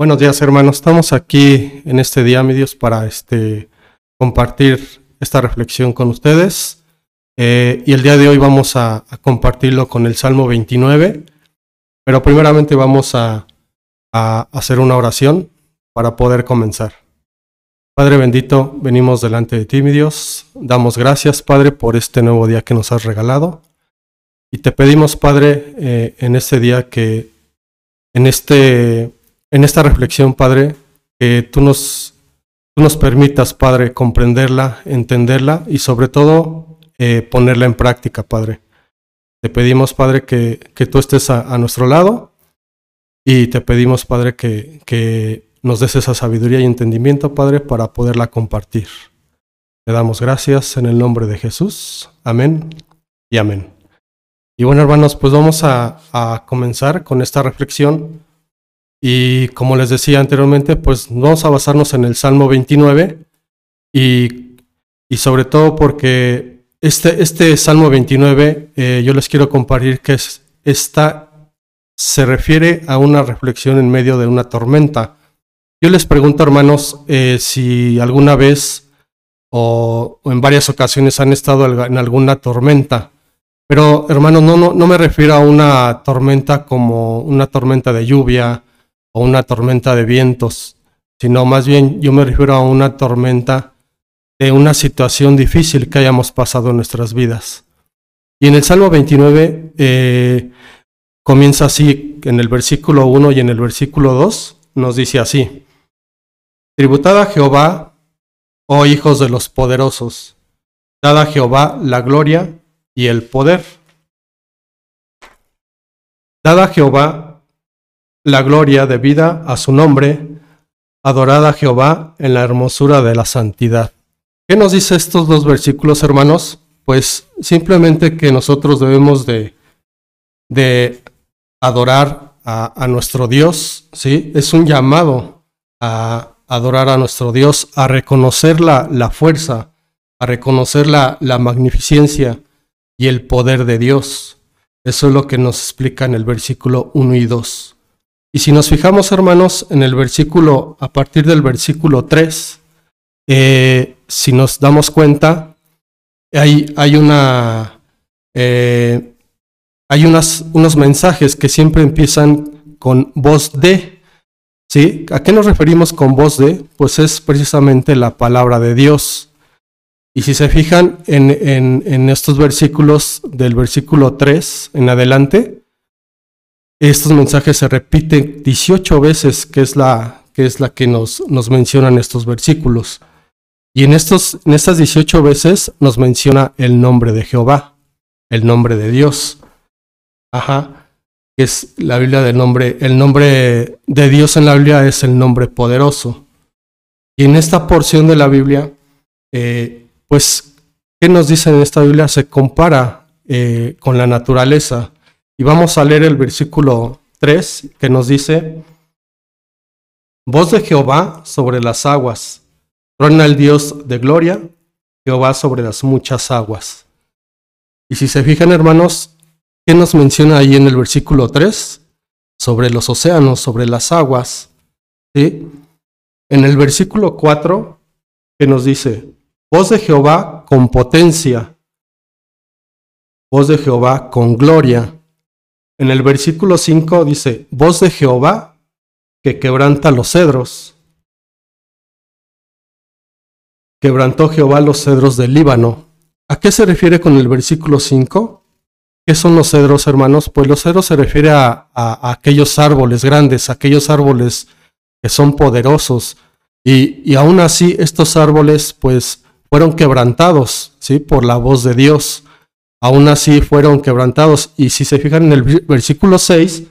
Buenos días, hermanos. Estamos aquí en este día, mi Dios, para este, compartir esta reflexión con ustedes. Eh, y el día de hoy vamos a, compartirlo con el Salmo 29. Pero primeramente vamos a, a hacer una oración para poder comenzar. Padre bendito, venimos delante de ti, mi Dios. Damos gracias, Padre, por este nuevo día que nos has regalado. Y te pedimos, Padre, eh, en este día que en, este, en esta reflexión, Padre, que tú nos, tú nos permitas, Padre, comprenderla, entenderla y sobre todo eh, ponerla en práctica, Padre. Te pedimos, Padre, que, que tú estés a, a, nuestro lado y te pedimos, Padre, que, que nos des esa sabiduría y entendimiento, Padre, para poderla compartir. Te damos gracias en el nombre de Jesús. Amén y amén. Y bueno, hermanos, pues vamos a, a, comenzar con esta reflexión. Y como les decía anteriormente, pues vamos a basarnos en el Salmo 29 y, y sobre todo porque este, este Salmo 29 eh, yo les quiero compartir que es, esta se refiere a una reflexión en medio de una tormenta. Yo les pregunto, hermanos, eh, si alguna vez o, o en varias ocasiones han estado en alguna tormenta. Pero, hermano, no, no, no me refiero a una tormenta como una tormenta de lluvia o una tormenta de vientos, sino más bien yo me refiero a una tormenta de una situación difícil que hayamos pasado en nuestras vidas. Y en el Salmo 29 eh, comienza así, en el versículo 1 y en el versículo 2 nos dice así, Tributad a Jehová, oh hijos de los poderosos, dad a Jehová la gloria y el poder. Dada a Jehová la gloria debida a su nombre, adorada Jehová en la hermosura de la santidad. ¿Qué nos dice estos dos versículos, hermanos? Pues simplemente que nosotros debemos de, de adorar a, a nuestro Dios, ¿sí? Es un llamado a adorar a nuestro Dios, a reconocer la, la fuerza, a reconocer la, la magnificencia, y el poder de Dios. Eso es lo que nos explica en el versículo 1 y 2. Y si nos fijamos, hermanos, en el versículo, a partir del versículo 3, eh, si nos damos cuenta, hay, hay una... Eh, hay unas, unos mensajes que siempre empiezan con voz de. ¿Sí? ¿A qué nos referimos con voz de? Pues es precisamente la palabra de Dios. Y si se fijan en, en, en, estos versículos, del versículo 3 en adelante, estos mensajes se repiten 18 veces, que es la que, es la que nos, nos mencionan estos versículos. Y en, estos, en estas 18 veces nos menciona el nombre de Jehová, el nombre de Dios. Ajá. Que es la Biblia del nombre, el nombre de Dios en la Biblia es el nombre poderoso. Y en esta porción de la Biblia, eh, pues, ¿qué nos dice en esta Biblia? Se compara eh, con la naturaleza. Y vamos a leer el versículo 3 que nos dice, voz de Jehová sobre las aguas, truena el Dios de gloria, Jehová sobre las muchas aguas. Y si se fijan, hermanos, ¿qué nos menciona ahí en el versículo 3? Sobre los océanos, sobre las aguas. ¿sí? En el versículo 4, ¿qué nos dice? Voz de Jehová con potencia. Voz de Jehová con gloria. En el versículo 5 dice, voz de Jehová que quebranta los cedros. Quebrantó Jehová los cedros del Líbano. ¿A qué se refiere con el versículo 5? ¿Qué son los cedros, hermanos? Pues los cedros se refiere a, a, aquellos árboles grandes, aquellos árboles que son poderosos. Y, y aún así estos árboles, pues, fueron quebrantados, ¿sí? Por la voz de Dios. Aún así fueron quebrantados. Y si se fijan en el versículo 6,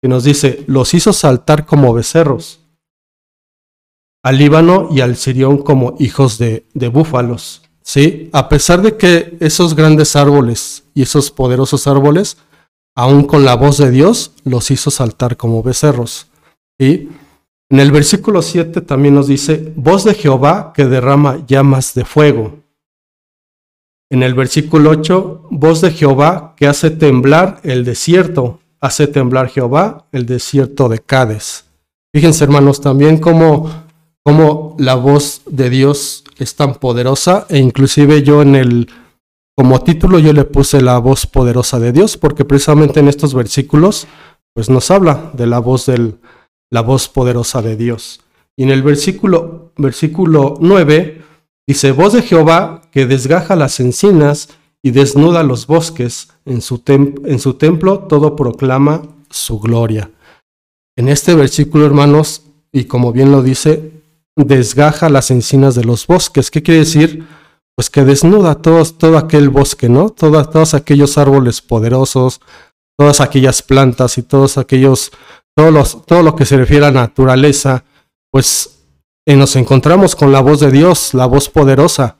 que nos dice, los hizo saltar como becerros, al Líbano y al Sirión como hijos de, de búfalos. ¿Sí? A pesar de que esos grandes árboles y esos poderosos árboles, aún con la voz de Dios, los hizo saltar como becerros. ¿Sí? En el versículo 7 también nos dice, voz de Jehová que derrama llamas de fuego. En el versículo 8, voz de Jehová que hace temblar el desierto, hace temblar Jehová el desierto de Cades. Fíjense, hermanos, también como, como la voz de Dios es tan poderosa e inclusive yo en el como título yo le puse la voz poderosa de Dios porque precisamente en estos versículos pues nos habla de la voz del la voz poderosa de Dios. Y en el versículo versículo 9 dice, "Voz de Jehová que desgaja las encinas y desnuda los bosques, en su, en su templo todo proclama su gloria." En este versículo, hermanos, y como bien lo dice, desgaja las encinas de los bosques. ¿Qué quiere decir? Pues que desnuda todos, todo aquel bosque, ¿no? Todos, todos aquellos árboles poderosos, todas aquellas plantas y todos aquellos, todos los, todo lo que se refiere a naturaleza, pues eh, nos encontramos con la voz de Dios, la voz poderosa,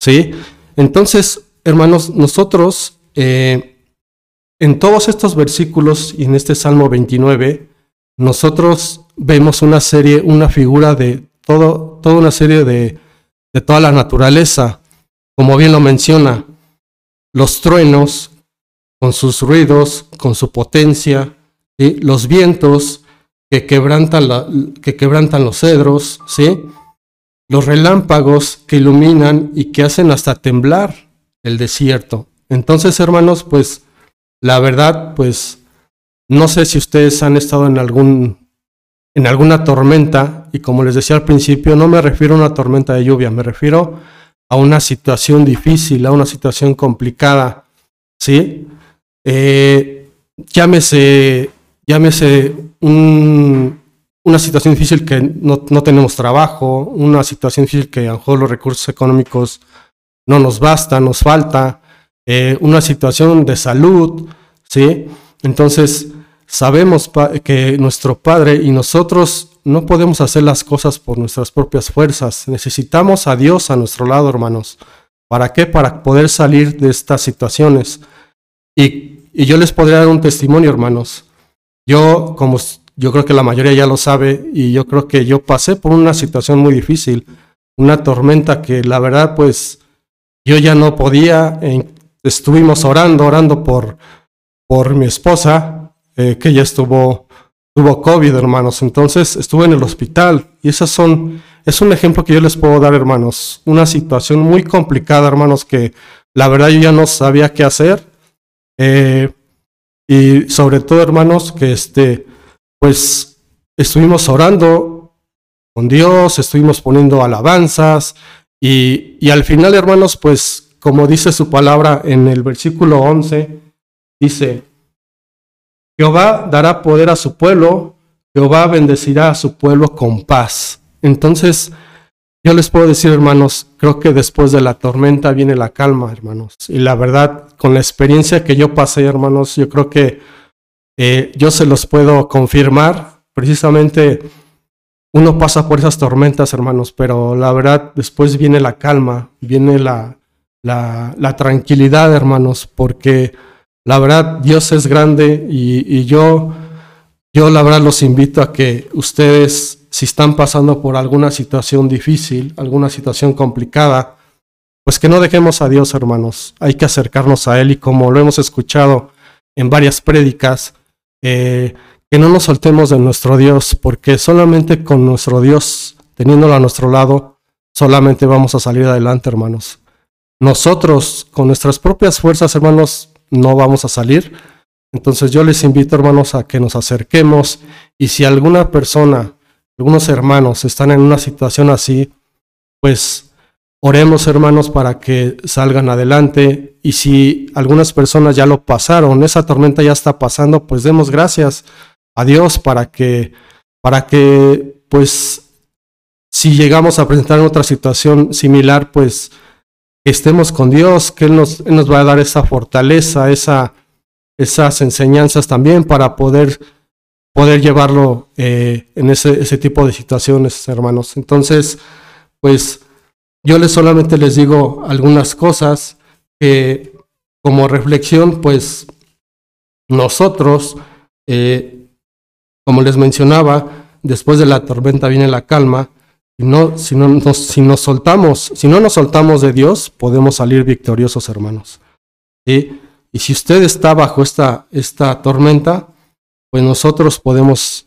¿sí? Entonces, hermanos, nosotros eh, en todos estos versículos y en este Salmo 29, nosotros vemos una serie, una figura de todo, toda una serie de, de toda la naturaleza, como bien lo menciona, los truenos con sus ruidos, con su potencia, los vientos que quebrantan, la, que quebrantan los cedros, ¿sí? los relámpagos que iluminan y que hacen hasta temblar el desierto. Entonces, hermanos, pues la verdad, pues no sé si ustedes han estado en algún en alguna tormenta, y como les decía al principio, no me refiero a una tormenta de lluvia, me refiero a una situación difícil, a una situación complicada, ¿sí? Eh, llámese, llámese una situación difícil que no, tenemos trabajo, una situación difícil que a lo mejor los recursos económicos no nos bastan, nos falta, eh, una situación de salud, ¿sí? Entonces, Sabemos que nuestro Padre y nosotros no podemos hacer las cosas por nuestras propias fuerzas. Necesitamos a Dios a nuestro lado, hermanos. ¿Para qué? Para poder salir de estas situaciones. Y, y yo les podría dar un testimonio, hermanos. Yo, como yo creo que la mayoría ya lo sabe, y yo creo que yo pasé por una situación muy difícil, una tormenta que la verdad, pues, yo ya no podía. estuvimos orando, orando por, por mi esposa, eh, que ella estuvo, tuvo COVID, hermanos. Entonces estuvo en el hospital. Y esas son, es un ejemplo que yo les puedo dar, hermanos. Una situación muy complicada, hermanos, que la verdad yo ya no sabía qué hacer. Eh, y sobre todo, hermanos, que este, pues estuvimos orando con Dios, estuvimos poniendo alabanzas. Y, y al final, hermanos, pues como dice su palabra en el versículo 11, dice, Jehová dará poder a su pueblo, Jehová bendecirá a su pueblo con paz. Entonces, yo les puedo decir, hermanos, creo que después de la tormenta viene la calma, hermanos. Y la verdad, con la experiencia que yo pasé, hermanos, yo creo que eh, yo se los puedo confirmar. Precisamente uno pasa por esas tormentas, hermanos, pero la verdad, después viene la calma, viene la, la, la tranquilidad, hermanos, porque la verdad, Dios es grande y, yo, yo la verdad los invito a que ustedes, si están pasando por alguna situación difícil, alguna situación complicada, pues que no dejemos a Dios, hermanos. Hay que acercarnos a Él y como lo hemos escuchado en varias prédicas, eh, que no nos soltemos de nuestro Dios, porque solamente con nuestro Dios, teniéndolo a nuestro lado, solamente vamos a salir adelante, hermanos. Nosotros, con nuestras propias fuerzas, hermanos, no vamos a salir. Entonces yo les invito, hermanos, a que nos acerquemos y si alguna persona, algunos hermanos están en una situación así, pues oremos, hermanos, para que salgan adelante y si algunas personas ya lo pasaron, esa tormenta ya está pasando, pues demos gracias a Dios para que para que pues si llegamos a presentar otra situación similar, pues estemos con Dios, que Él nos, nos va a dar esa fortaleza, esa, esas enseñanzas también para poder, poder llevarlo eh, en ese, ese tipo de situaciones, hermanos. Entonces, pues yo les solamente les digo algunas cosas que como reflexión, pues nosotros, eh, como les mencionaba, después de la tormenta viene la calma, no, si, no nos, si nos soltamos, si no nos soltamos de Dios, podemos salir victoriosos, hermanos. Y si usted está bajo esta, esta tormenta, pues nosotros podemos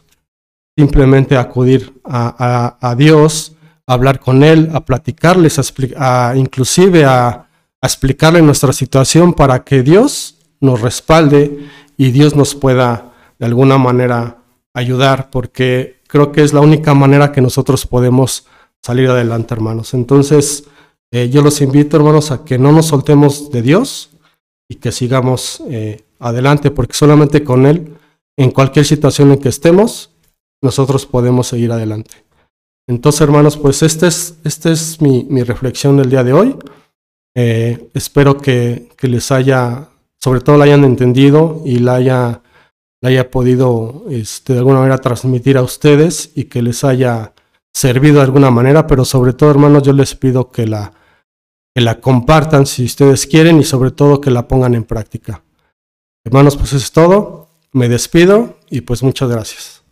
simplemente acudir a, Dios, a hablar con Él, a platicarles, a, inclusive a, explicarle nuestra situación para que Dios nos respalde y Dios nos pueda de alguna manera ayudar, porque creo que es la única manera que nosotros podemos salir adelante, hermanos. Entonces, eh, yo los invito, hermanos, a que no nos soltemos de Dios y que sigamos eh, adelante, porque solamente con Él, en cualquier situación en que estemos, nosotros podemos seguir adelante. Entonces, hermanos, pues esta es, este es mi, reflexión del día de hoy. Eh, espero que, les haya, sobre todo la hayan entendido y la haya, la haya podido este, de alguna manera transmitir a ustedes y que les haya servido de alguna manera, pero sobre todo, hermanos, yo les pido que la, que la compartan si ustedes quieren y sobre todo que la pongan en práctica. Hermanos, pues eso es todo. Me despido y pues muchas gracias.